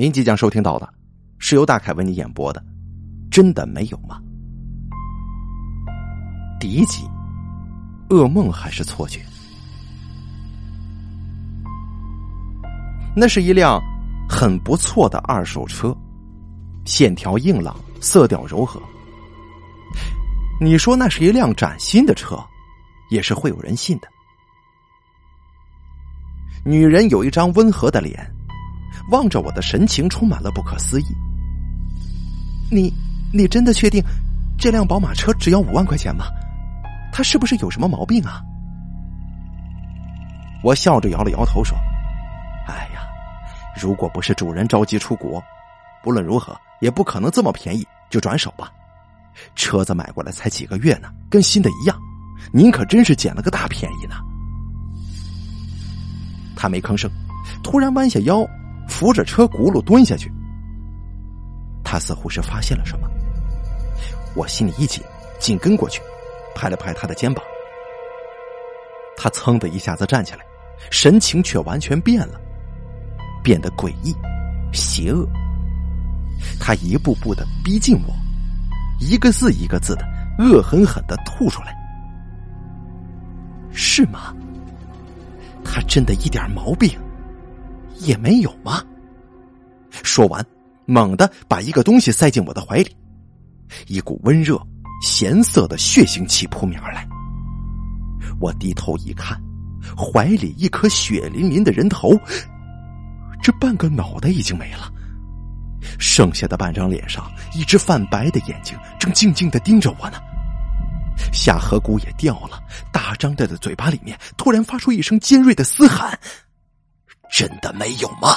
您即将收听到的，是由大凯为你演播的。真的没有吗？第一集，噩梦还是错觉？那是一辆很不错的二手车，线条硬朗，色调柔和。你说那是一辆崭新的车，也是会有人信的。女人有一张温和的脸，望着我的神情充满了不可思议。你。你真的确定这辆宝马车只要五万块钱吗？它是不是有什么毛病啊？我笑着摇了摇头说：“哎呀，如果不是主人着急出国，不论如何也不可能这么便宜就转手吧。车子买过来才几个月呢，跟新的一样。您可真是捡了个大便宜呢。”他没吭声，突然弯下腰，扶着车轱辘蹲下去。他似乎是发现了什么。我心里一紧，紧跟过去，拍了拍他的肩膀。他噌的一下子站起来，神情却完全变了，变得诡异、邪恶。他一步步的逼近我，一个字一个字的恶狠狠的吐出来。是吗？他真的一点毛病也没有吗？说完，猛地把一个东西塞进我的怀里。一股温热、咸涩的血腥气扑面而来。我低头一看，怀里一颗血淋淋的人头，这半个脑袋已经没了，剩下的半张脸上，一只泛白的眼睛正静静的盯着我呢。下颌骨也掉了，大张着的嘴巴里面突然发出一声尖锐的嘶喊：“真的没有吗？”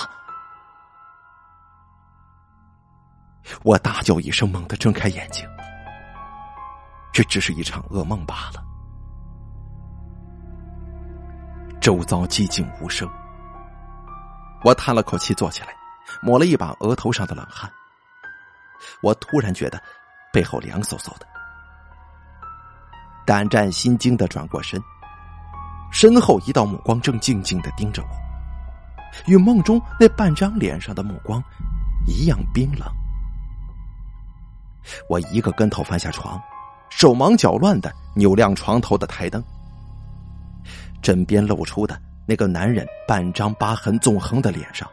我大叫一声，猛地睁开眼睛。这只是一场噩梦罢了。周遭寂静无声。我叹了口气，坐起来，抹了一把额头上的冷汗。我突然觉得背后凉飕飕的，胆战心惊的转过身，身后一道目光正静静的盯着我，与梦中那半张脸上的目光一样冰冷。我一个跟头翻下床，手忙脚乱的扭亮床头的台灯。枕边露出的那个男人半张疤痕纵横的脸上，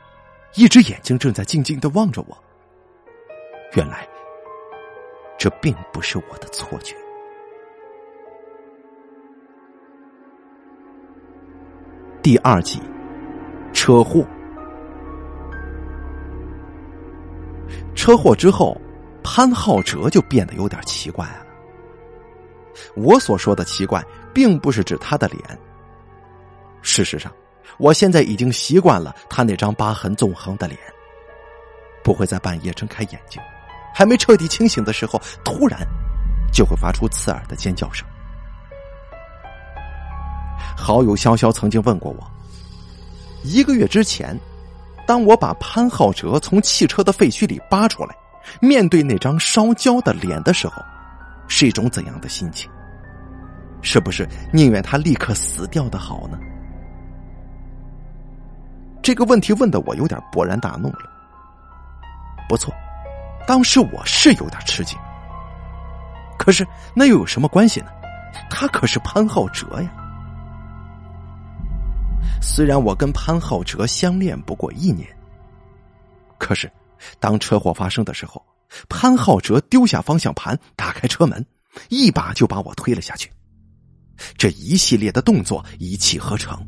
一只眼睛正在静静的望着我。原来，这并不是我的错觉。第二集，车祸。车祸之后。潘浩哲就变得有点奇怪了。我所说的奇怪，并不是指他的脸。事实上，我现在已经习惯了他那张疤痕纵横的脸，不会在半夜睁开眼睛，还没彻底清醒的时候，突然就会发出刺耳的尖叫声。好友潇潇曾经问过我，一个月之前，当我把潘浩哲从汽车的废墟里扒出来。面对那张烧焦的脸的时候，是一种怎样的心情？是不是宁愿他立刻死掉的好呢？这个问题问的我有点勃然大怒了。不错，当时我是有点吃惊。可是那又有什么关系呢？他可是潘浩哲呀。虽然我跟潘浩哲相恋不过一年，可是。当车祸发生的时候，潘浩哲丢下方向盘，打开车门，一把就把我推了下去。这一系列的动作一气呵成，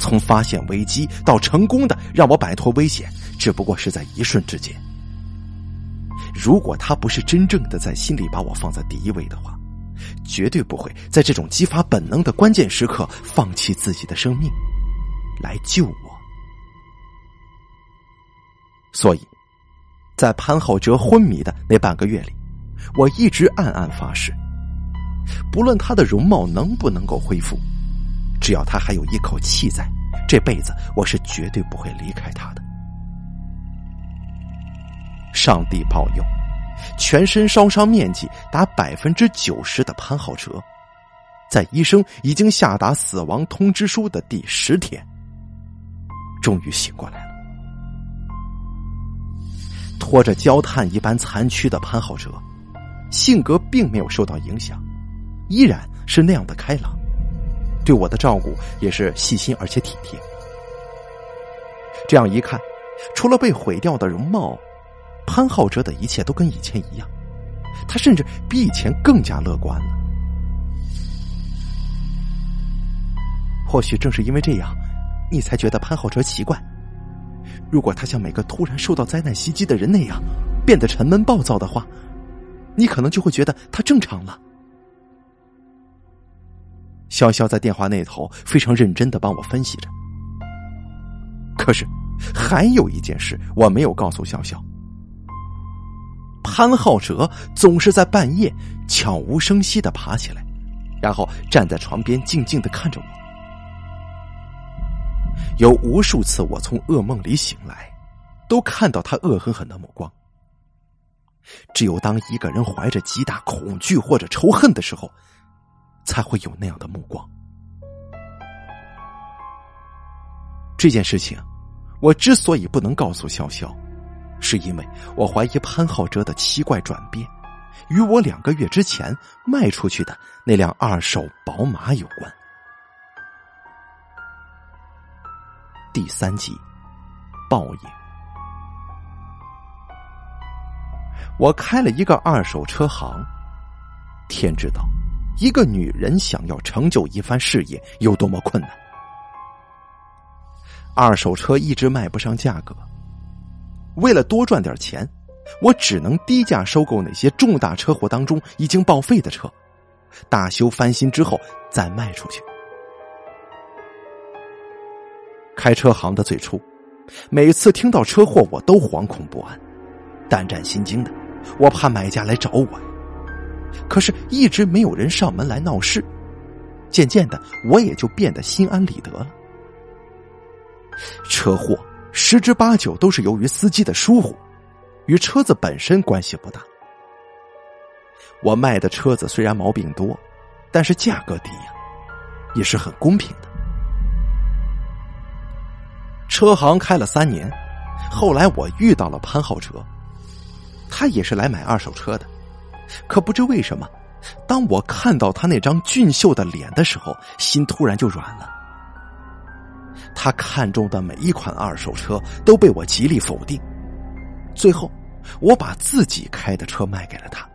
从发现危机到成功的让我摆脱危险，只不过是在一瞬之间。如果他不是真正的在心里把我放在第一位的话，绝对不会在这种激发本能的关键时刻放弃自己的生命来救我。所以，在潘浩哲昏迷的那半个月里，我一直暗暗发誓，不论他的容貌能不能够恢复，只要他还有一口气在，这辈子我是绝对不会离开他的。上帝保佑，全身烧伤面积达百分之九十的潘浩哲，在医生已经下达死亡通知书的第十天，终于醒过来了。拖着焦炭一般残躯的潘浩哲，性格并没有受到影响，依然是那样的开朗，对我的照顾也是细心而且体贴。这样一看，除了被毁掉的容貌，潘浩哲的一切都跟以前一样，他甚至比以前更加乐观了。或许正是因为这样，你才觉得潘浩哲奇怪。如果他像每个突然受到灾难袭击的人那样变得沉闷暴躁的话，你可能就会觉得他正常了。潇潇在电话那头非常认真的帮我分析着。可是，还有一件事我没有告诉潇潇。潘浩哲总是在半夜悄无声息的爬起来，然后站在床边静静的看着我。有无数次，我从噩梦里醒来，都看到他恶狠狠的目光。只有当一个人怀着极大恐惧或者仇恨的时候，才会有那样的目光。这件事情，我之所以不能告诉潇潇，是因为我怀疑潘浩哲的奇怪转变，与我两个月之前卖出去的那辆二手宝马有关。第三集，报应。我开了一个二手车行，天知道，一个女人想要成就一番事业有多么困难。二手车一直卖不上价格，为了多赚点钱，我只能低价收购那些重大车祸当中已经报废的车，大修翻新之后再卖出去。开车行的最初，每次听到车祸，我都惶恐不安、胆战心惊的，我怕买家来找我。可是，一直没有人上门来闹事，渐渐的，我也就变得心安理得了。车祸十之八九都是由于司机的疏忽，与车子本身关系不大。我卖的车子虽然毛病多，但是价格低呀，也是很公平的。车行开了三年，后来我遇到了潘浩哲，他也是来买二手车的。可不知为什么，当我看到他那张俊秀的脸的时候，心突然就软了。他看中的每一款二手车都被我极力否定，最后我把自己开的车卖给了他。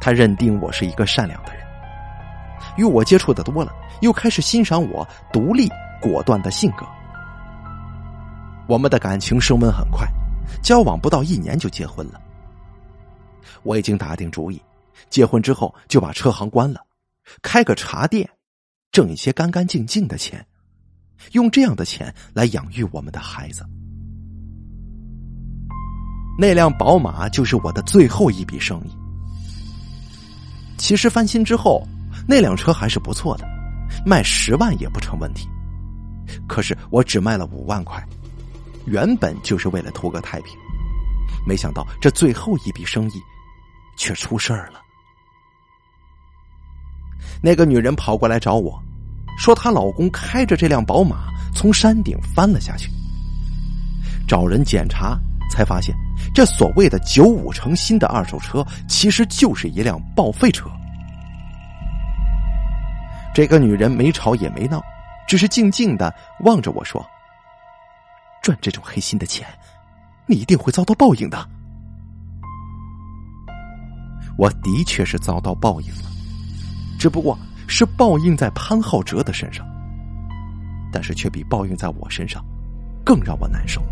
他认定我是一个善良的人，与我接触的多了，又开始欣赏我独立。果断的性格，我们的感情升温很快，交往不到一年就结婚了。我已经打定主意，结婚之后就把车行关了，开个茶店，挣一些干干净净的钱，用这样的钱来养育我们的孩子。那辆宝马就是我的最后一笔生意。其实翻新之后，那辆车还是不错的，卖十万也不成问题。可是我只卖了五万块，原本就是为了图个太平，没想到这最后一笔生意却出事儿了。那个女人跑过来找我，说她老公开着这辆宝马从山顶翻了下去。找人检查才发现，这所谓的九五成新的二手车，其实就是一辆报废车。这个女人没吵也没闹。只是静静的望着我说：“赚这种黑心的钱，你一定会遭到报应的。”我的确是遭到报应了，只不过是报应在潘浩哲的身上，但是却比报应在我身上更让我难受。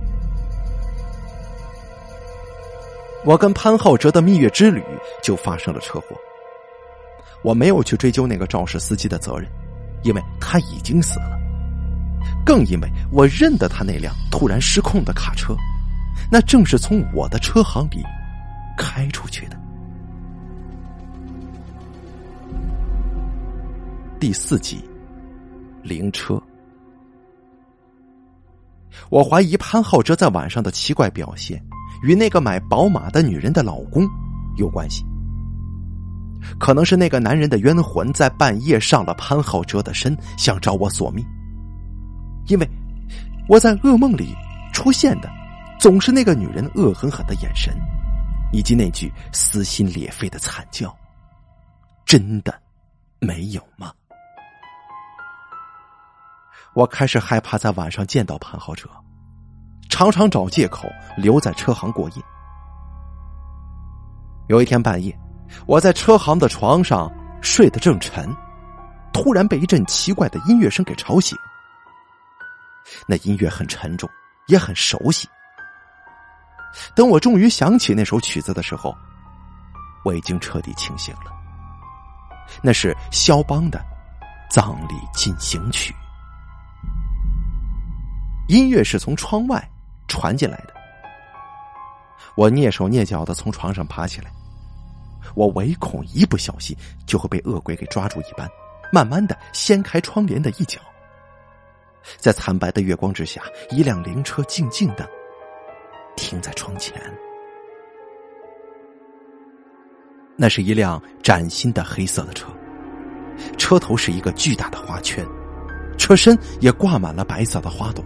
我跟潘浩哲的蜜月之旅就发生了车祸，我没有去追究那个肇事司机的责任。因为他已经死了，更因为我认得他那辆突然失控的卡车，那正是从我的车行里开出去的。第四集，灵车。我怀疑潘浩哲在晚上的奇怪表现，与那个买宝马的女人的老公有关系。可能是那个男人的冤魂在半夜上了潘浩哲的身，想找我索命。因为我在噩梦里出现的，总是那个女人恶狠狠的眼神，以及那句撕心裂肺的惨叫。真的没有吗？我开始害怕在晚上见到潘浩哲，常常找借口留在车行过夜。有一天半夜，我在车行的床上睡得正沉，突然被一阵奇怪的音乐声给吵醒。那音乐很沉重，也很熟悉。等我终于想起那首曲子的时候，我已经彻底清醒了。那是肖邦的《葬礼进行曲》，音乐是从窗外传进来的。我蹑手蹑脚的从床上爬起来，我唯恐一不小心就会被恶鬼给抓住一般，慢慢的掀开窗帘的一角。在惨白的月光之下，一辆灵车静静的停在窗前。那是一辆崭新的黑色的车，车头是一个巨大的花圈，车身也挂满了白色的花朵，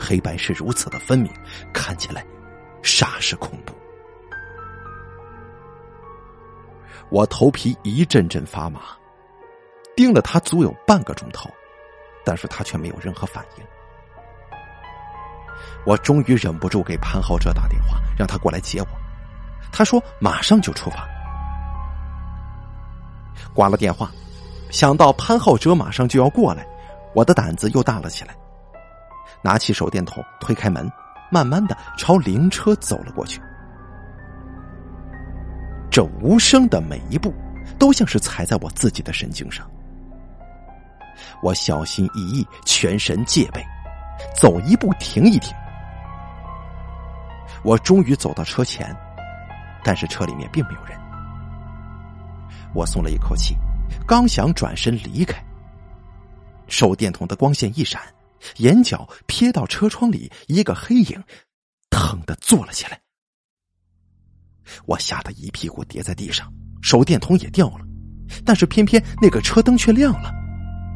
黑白是如此的分明，看起来煞是恐怖。我头皮一阵阵发麻，盯了他足有半个钟头。但是他却没有任何反应。我终于忍不住给潘浩哲打电话，让他过来接我。他说马上就出发。挂了电话，想到潘浩哲马上就要过来，我的胆子又大了起来。拿起手电筒，推开门，慢慢的朝灵车走了过去。这无声的每一步，都像是踩在我自己的神经上。我小心翼翼，全神戒备，走一步停一停。我终于走到车前，但是车里面并没有人。我松了一口气，刚想转身离开，手电筒的光线一闪，眼角瞥到车窗里一个黑影，腾的坐了起来。我吓得一屁股跌在地上，手电筒也掉了，但是偏偏那个车灯却亮了。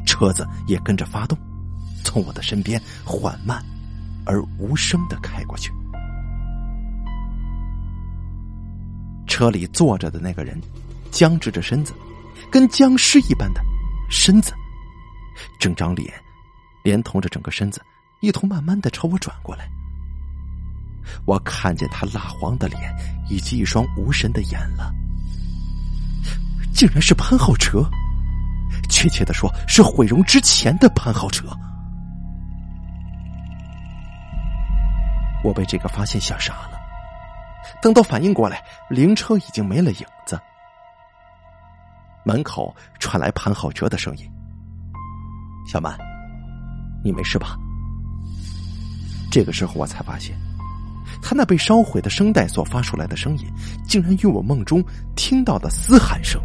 车子也跟着发动，从我的身边缓慢而无声的开过去。车里坐着的那个人僵直着身子，跟僵尸一般的身子，整张脸连同着整个身子一同慢慢的朝我转过来。我看见他蜡黄的脸以及一双无神的眼了，竟然是潘浩哲。确切的说，是毁容之前的潘浩哲。我被这个发现吓傻了。等到反应过来，灵车已经没了影子。门口传来潘浩哲的声音：“小曼，你没事吧？”这个时候我才发现，他那被烧毁的声带所发出来的声音，竟然与我梦中听到的嘶喊声。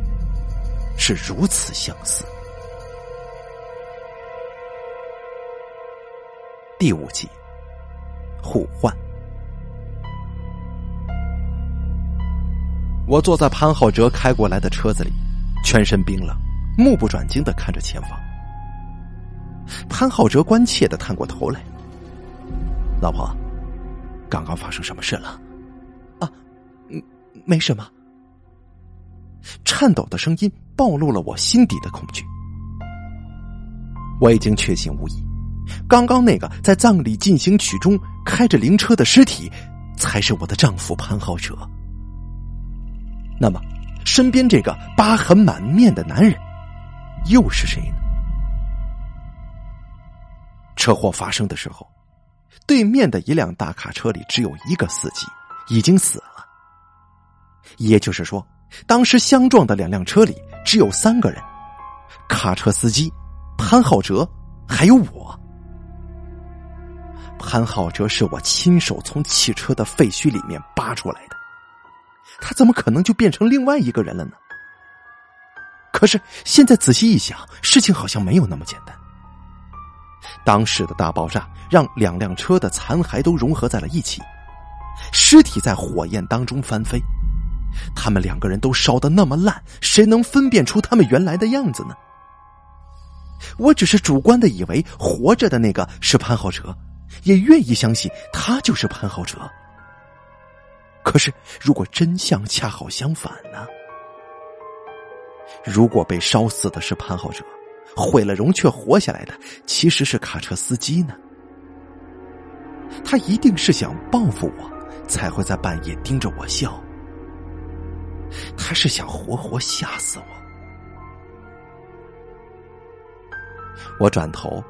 是如此相似。第五集，互换。我坐在潘浩哲开过来的车子里，全身冰冷，目不转睛的看着前方。潘浩哲关切的探过头来：“老婆，刚刚发生什么事了？”“啊，嗯，没什么。”颤抖的声音暴露了我心底的恐惧。我已经确信无疑，刚刚那个在葬礼进行曲中开着灵车的尸体，才是我的丈夫潘浩哲。那么，身边这个疤痕满面的男人，又是谁呢？车祸发生的时候，对面的一辆大卡车里只有一个司机，已经死了。也就是说。当时相撞的两辆车里只有三个人，卡车司机潘浩哲还有我。潘浩哲是我亲手从汽车的废墟里面扒出来的，他怎么可能就变成另外一个人了呢？可是现在仔细一想，事情好像没有那么简单。当时的大爆炸让两辆车的残骸都融合在了一起，尸体在火焰当中翻飞。他们两个人都烧的那么烂，谁能分辨出他们原来的样子呢？我只是主观的以为活着的那个是潘浩哲，也愿意相信他就是潘浩哲。可是，如果真相恰好相反呢？如果被烧死的是潘浩哲，毁了容却活下来的其实是卡车司机呢？他一定是想报复我，才会在半夜盯着我笑。他是想活活吓死我。我转头，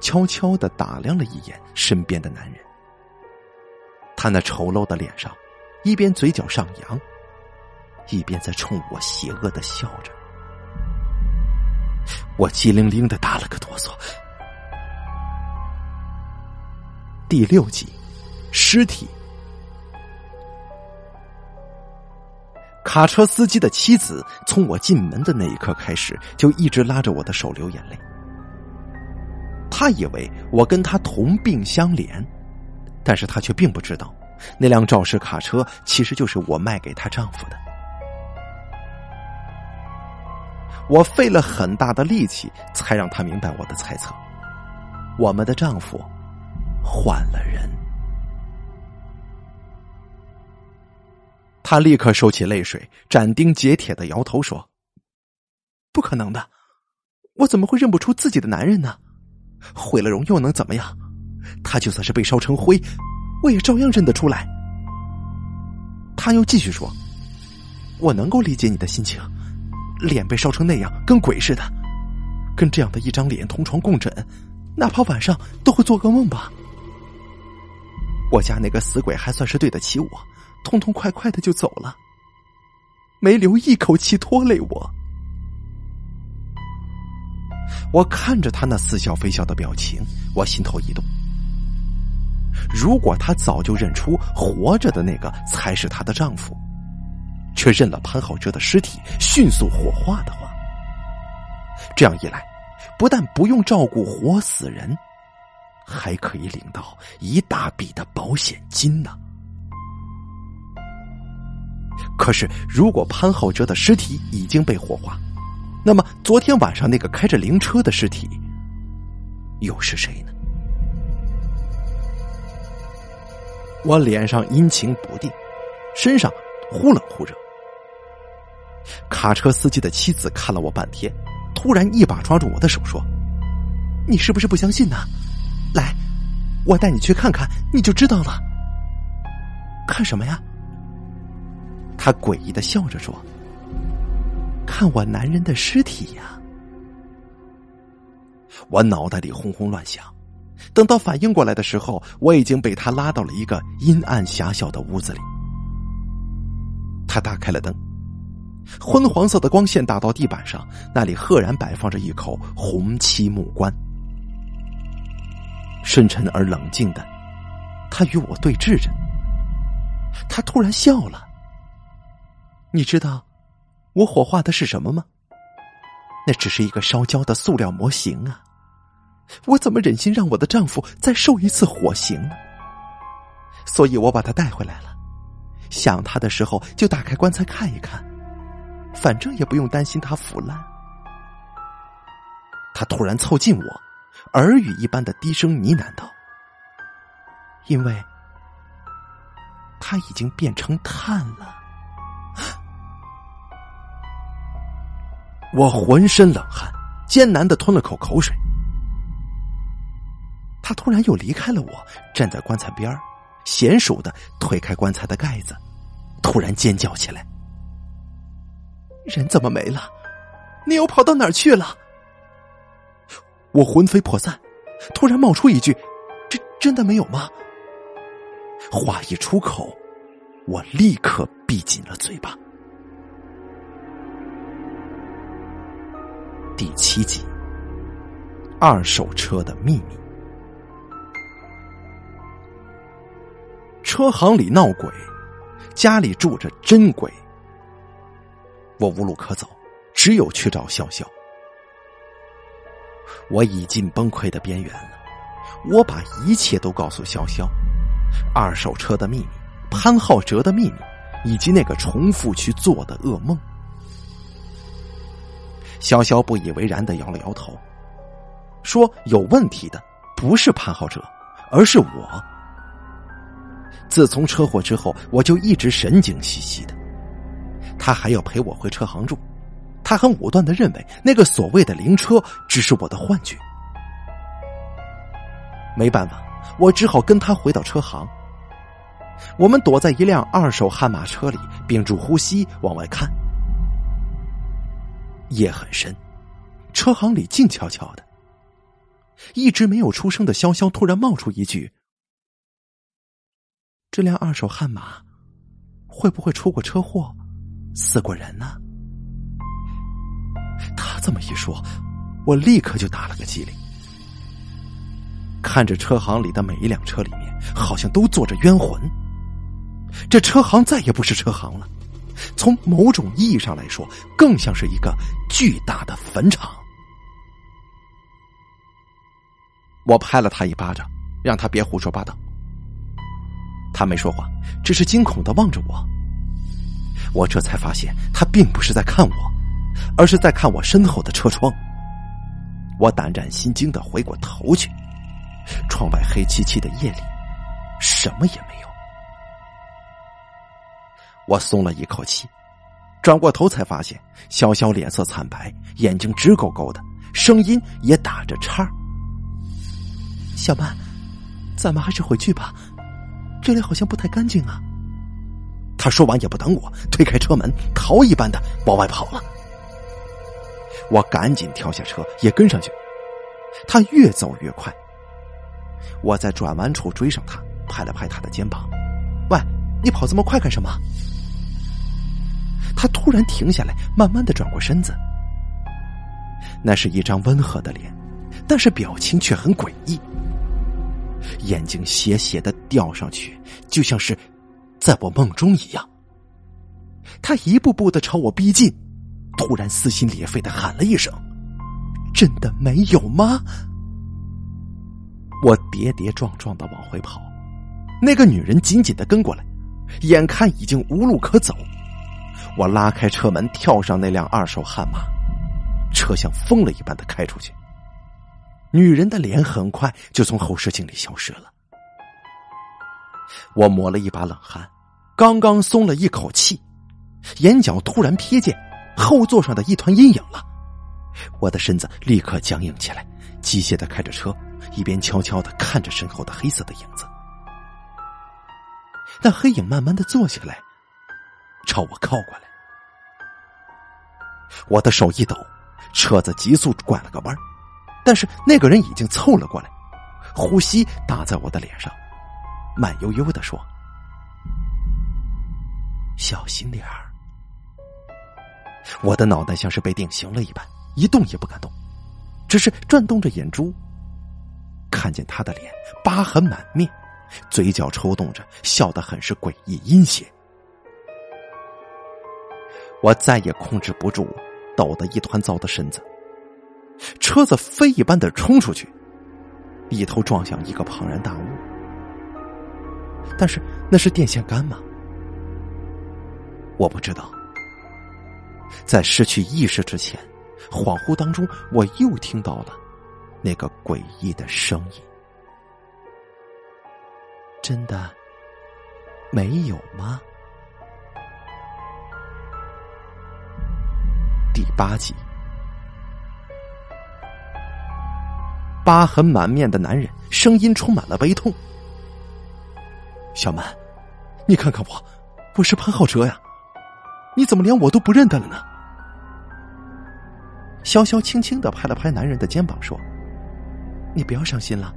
悄悄的打量了一眼身边的男人。他那丑陋的脸上，一边嘴角上扬，一边在冲我邪恶的笑着。我机灵灵的打了个哆嗦。第六集，尸体。卡车司机的妻子从我进门的那一刻开始，就一直拉着我的手流眼泪。他以为我跟他同病相怜，但是他却并不知道，那辆肇事卡车其实就是我卖给她丈夫的。我费了很大的力气，才让他明白我的猜测：我们的丈夫换了人。他立刻收起泪水，斩钉截铁的摇头说：“不可能的，我怎么会认不出自己的男人呢？毁了容又能怎么样？他就算是被烧成灰，我也照样认得出来。”他又继续说：“我能够理解你的心情。”脸被烧成那样，跟鬼似的，跟这样的一张脸同床共枕，哪怕晚上都会做噩梦吧。我家那个死鬼还算是对得起我，痛痛快快的就走了，没留一口气拖累我。我看着他那似笑非笑的表情，我心头一动。如果他早就认出活着的那个才是她的丈夫。却认了潘浩哲的尸体，迅速火化的话，这样一来，不但不用照顾活死人，还可以领到一大笔的保险金呢。可是，如果潘浩哲的尸体已经被火化，那么昨天晚上那个开着灵车的尸体又是谁呢？我脸上阴晴不定，身上。忽冷忽热，卡车司机的妻子看了我半天，突然一把抓住我的手说：“你是不是不相信呢？来，我带你去看看，你就知道了。”看什么呀？他诡异的笑着说：“看我男人的尸体呀！”我脑袋里轰轰乱响，等到反应过来的时候，我已经被他拉到了一个阴暗狭小的屋子里。他打开了灯，昏黄色的光线打到地板上，那里赫然摆放着一口红漆木棺。深沉而冷静的，他与我对峙着。他突然笑了。你知道我火化的是什么吗？那只是一个烧焦的塑料模型啊！我怎么忍心让我的丈夫再受一次火刑呢？所以我把他带回来了。想他的时候，就打开棺材看一看，反正也不用担心它腐烂。他突然凑近我，耳语一般的低声呢喃道：“因为他已经变成碳了。”我浑身冷汗，艰难的吞了口口水。他突然又离开了我，站在棺材边。娴熟的推开棺材的盖子，突然尖叫起来：“人怎么没了？你又跑到哪儿去了？”我魂飞魄散，突然冒出一句：“这真的没有吗？”话一出口，我立刻闭紧了嘴巴。第七集：二手车的秘密。车行里闹鬼，家里住着真鬼。我无路可走，只有去找潇潇。我已经崩溃的边缘了，我把一切都告诉潇潇：二手车的秘密、潘浩哲的秘密，以及那个重复去做的噩梦。潇潇不以为然的摇了摇头，说：“有问题的不是潘浩哲，而是我。自从车祸之后，我就一直神经兮兮的。他还要陪我回车行住，他很武断的认为那个所谓的灵车只是我的幻觉。没办法，我只好跟他回到车行。我们躲在一辆二手悍马车里，屏住呼吸往外看。夜很深，车行里静悄悄的。一直没有出声的潇潇突然冒出一句：“这辆二手悍马会不会出过车祸，死过人呢？”他这么一说，我立刻就打了个激灵。看着车行里的每一辆车里面，好像都坐着冤魂。这车行再也不是车行了，从某种意义上来说，更像是一个巨大的坟场。我拍了他一巴掌，让他别胡说八道。他没说话，只是惊恐的望着我。我这才发现，他并不是在看我，而是在看我身后的车窗。我胆战心惊的回过头去，窗外黑漆漆的夜里，什么也没有。我松了一口气，转过头才发现，潇潇脸色惨白，眼睛直勾勾的，声音也打着颤儿。小曼，咱们还是回去吧，这里好像不太干净啊。他说完也不等我，推开车门，逃一般的往外跑了。我赶紧跳下车，也跟上去。他越走越快，我在转弯处追上他，拍了拍他的肩膀：“喂，你跑这么快干什么？”他突然停下来，慢慢的转过身子，那是一张温和的脸，但是表情却很诡异。眼睛斜斜的吊上去，就像是在我梦中一样。他一步步的朝我逼近，突然撕心裂肺的喊了一声：“真的没有吗？”我跌跌撞撞的往回跑，那个女人紧紧的跟过来，眼看已经无路可走，我拉开车门，跳上那辆二手悍马，车像疯了一般的开出去。女人的脸很快就从后视镜里消失了，我抹了一把冷汗，刚刚松了一口气，眼角突然瞥见后座上的一团阴影了，我的身子立刻僵硬起来，机械的开着车，一边悄悄的看着身后的黑色的影子。那黑影慢慢的坐下来，朝我靠过来，我的手一抖，车子急速拐了个弯但是那个人已经凑了过来，呼吸打在我的脸上，慢悠悠的说：“小心点儿。”我的脑袋像是被定型了一般，一动也不敢动，只是转动着眼珠，看见他的脸疤痕满面，嘴角抽动着，笑得很是诡异阴险。我再也控制不住抖得一团糟的身子。车子飞一般的冲出去，一头撞向一个庞然大物。但是那是电线杆吗？我不知道。在失去意识之前，恍惚当中，我又听到了那个诡异的声音。真的没有吗？第八集。疤痕满面的男人，声音充满了悲痛。小曼，你看看我，我是潘浩哲呀，你怎么连我都不认得了呢？潇潇轻轻的拍了拍男人的肩膀，说：“你不要伤心了，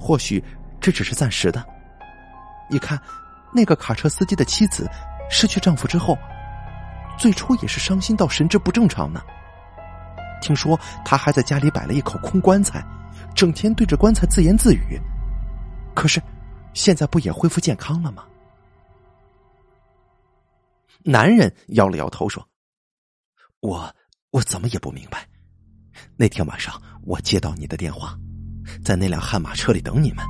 或许这只是暂时的。你看，那个卡车司机的妻子失去丈夫之后，最初也是伤心到神志不正常呢。听说他还在家里摆了一口空棺材。”整天对着棺材自言自语，可是现在不也恢复健康了吗？男人摇了摇头说：“我我怎么也不明白。那天晚上我接到你的电话，在那辆悍马车里等你们。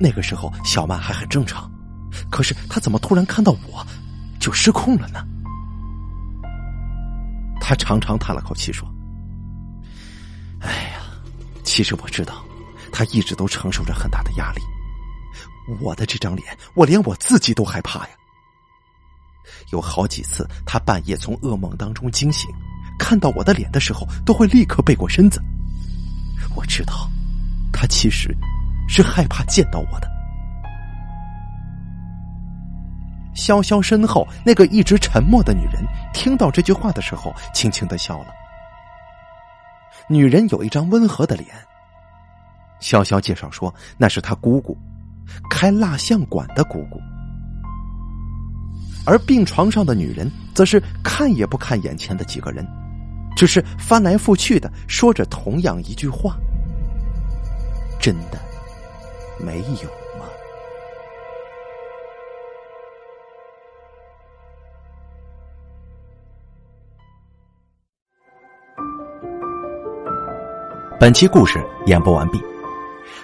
那个时候小曼还很正常，可是她怎么突然看到我就失控了呢？”他长长叹了口气说：“哎呀。”其实我知道，他一直都承受着很大的压力。我的这张脸，我连我自己都害怕呀。有好几次，他半夜从噩梦当中惊醒，看到我的脸的时候，都会立刻背过身子。我知道，他其实是害怕见到我的。潇潇身后那个一直沉默的女人，听到这句话的时候，轻轻的笑了。女人有一张温和的脸。潇潇介绍说，那是她姑姑，开蜡像馆的姑姑。而病床上的女人，则是看也不看眼前的几个人，只是翻来覆去的说着同样一句话：“真的没有吗？”本期故事演播完毕。